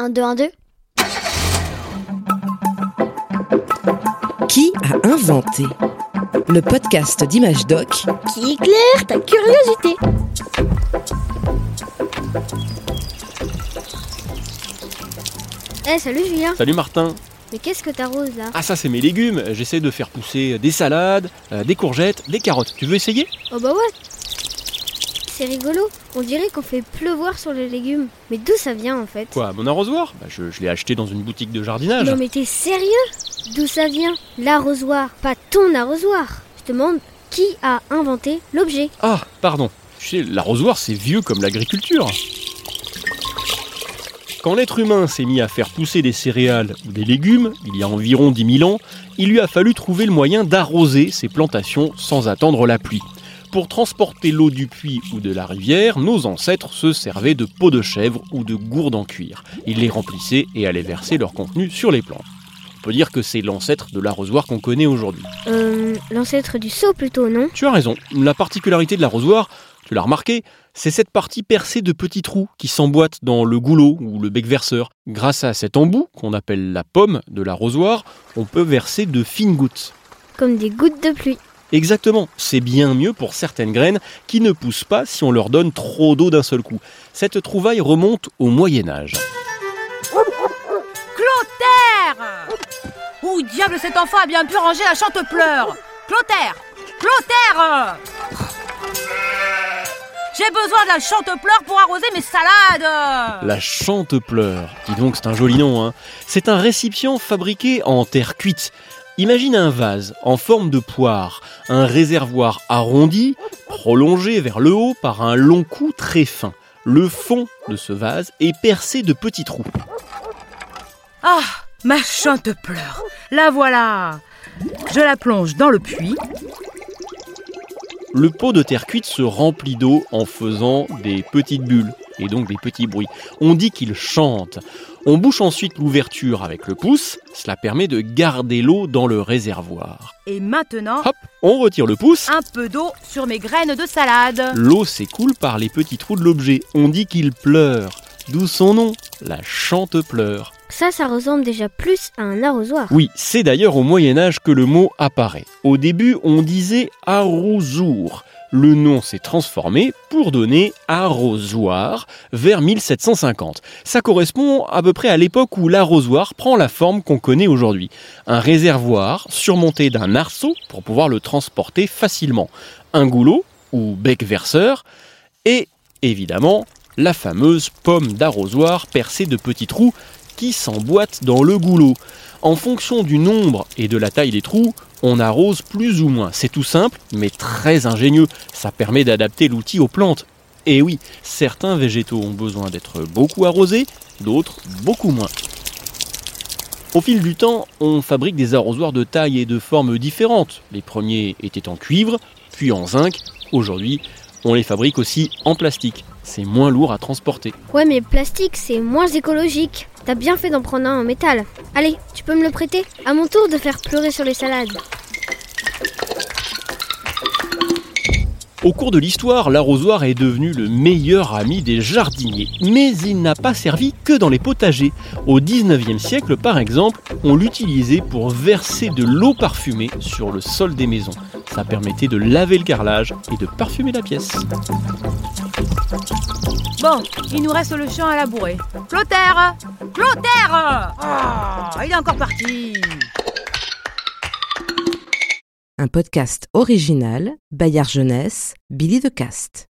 1, 2, 1, 2. Qui a inventé Le podcast d'Image Doc? Qui éclaire ta curiosité. Eh, salut Julien. Salut Martin. Mais qu'est-ce que t'arroses là? Ah ça c'est mes légumes. J'essaie de faire pousser des salades, euh, des courgettes, des carottes. Tu veux essayer? Oh bah ouais. C'est rigolo. On dirait qu'on fait pleuvoir sur les légumes. Mais d'où ça vient en fait? Quoi, mon arrosoir? Bah, Je, je l'ai acheté dans une boutique de jardinage. Non mais t'es sérieux? D'où ça vient? L'arrosoir, pas ton arrosoir. Je te demande qui a inventé l'objet? Ah, pardon. Tu sais, l'arrosoir c'est vieux comme l'agriculture. Quand l'être humain s'est mis à faire pousser des céréales ou des légumes, il y a environ 10 000 ans, il lui a fallu trouver le moyen d'arroser ces plantations sans attendre la pluie. Pour transporter l'eau du puits ou de la rivière, nos ancêtres se servaient de peaux de chèvre ou de gourdes en cuir. Ils les remplissaient et allaient verser leur contenu sur les plantes. On peut dire que c'est l'ancêtre de l'arrosoir qu'on connaît aujourd'hui. Euh, l'ancêtre du seau plutôt, non? Tu as raison, la particularité de l'arrosoir, tu l'as remarqué, c'est cette partie percée de petits trous qui s'emboîtent dans le goulot ou le bec verseur. Grâce à cet embout, qu'on appelle la pomme de l'arrosoir, on peut verser de fines gouttes. Comme des gouttes de pluie. Exactement, c'est bien mieux pour certaines graines qui ne poussent pas si on leur donne trop d'eau d'un seul coup. Cette trouvaille remonte au Moyen Âge. Clotaire Où diable cet enfant a bien pu ranger la chante-pleurs? Clotaire Clotaire J'ai besoin de la chante-pleurs pour arroser mes salades La chante-pleurs, dis donc c'est un joli nom, hein. C'est un récipient fabriqué en terre cuite. Imagine un vase en forme de poire, un réservoir arrondi, prolongé vers le haut par un long cou très fin. Le fond de ce vase est percé de petits trous. Ah Ma chante-pleurs La voilà Je la plonge dans le puits. Le pot de terre cuite se remplit d'eau en faisant des petites bulles et donc des petits bruits. On dit qu'il chante. On bouche ensuite l'ouverture avec le pouce, cela permet de garder l'eau dans le réservoir. Et maintenant, Hop, on retire le pouce, un peu d'eau sur mes graines de salade. l'eau s'écoule par les petits trous de l'objet. On dit qu'il pleure, d'où son nom, la chante pleure. Ça, ça ressemble déjà plus à un arrosoir. Oui, c'est d'ailleurs au Moyen Âge que le mot apparaît. Au début, on disait arrosour. Le nom s'est transformé pour donner arrosoir vers 1750. Ça correspond à peu près à l'époque où l'arrosoir prend la forme qu'on connaît aujourd'hui. Un réservoir surmonté d'un arceau pour pouvoir le transporter facilement. Un goulot ou bec verseur et évidemment la fameuse pomme d'arrosoir percée de petits trous qui s'emboîtent dans le goulot. En fonction du nombre et de la taille des trous, on arrose plus ou moins. C'est tout simple, mais très ingénieux. Ça permet d'adapter l'outil aux plantes. Et oui, certains végétaux ont besoin d'être beaucoup arrosés, d'autres beaucoup moins. Au fil du temps, on fabrique des arrosoirs de taille et de forme différentes. Les premiers étaient en cuivre, puis en zinc. Aujourd'hui, on les fabrique aussi en plastique. C'est moins lourd à transporter. Ouais, mais plastique, c'est moins écologique. T'as bien fait d'en prendre un en métal. Allez, tu peux me le prêter À mon tour de faire pleurer sur les salades. Au cours de l'histoire, l'arrosoir est devenu le meilleur ami des jardiniers, mais il n'a pas servi que dans les potagers. Au 19e siècle, par exemple, on l'utilisait pour verser de l'eau parfumée sur le sol des maisons. Ça permettait de laver le carrelage et de parfumer la pièce. Bon, il nous reste le champ à labourer. Clotaire Clotaire Ah, il est encore parti Un podcast original, Bayard Jeunesse, Billy de Cast.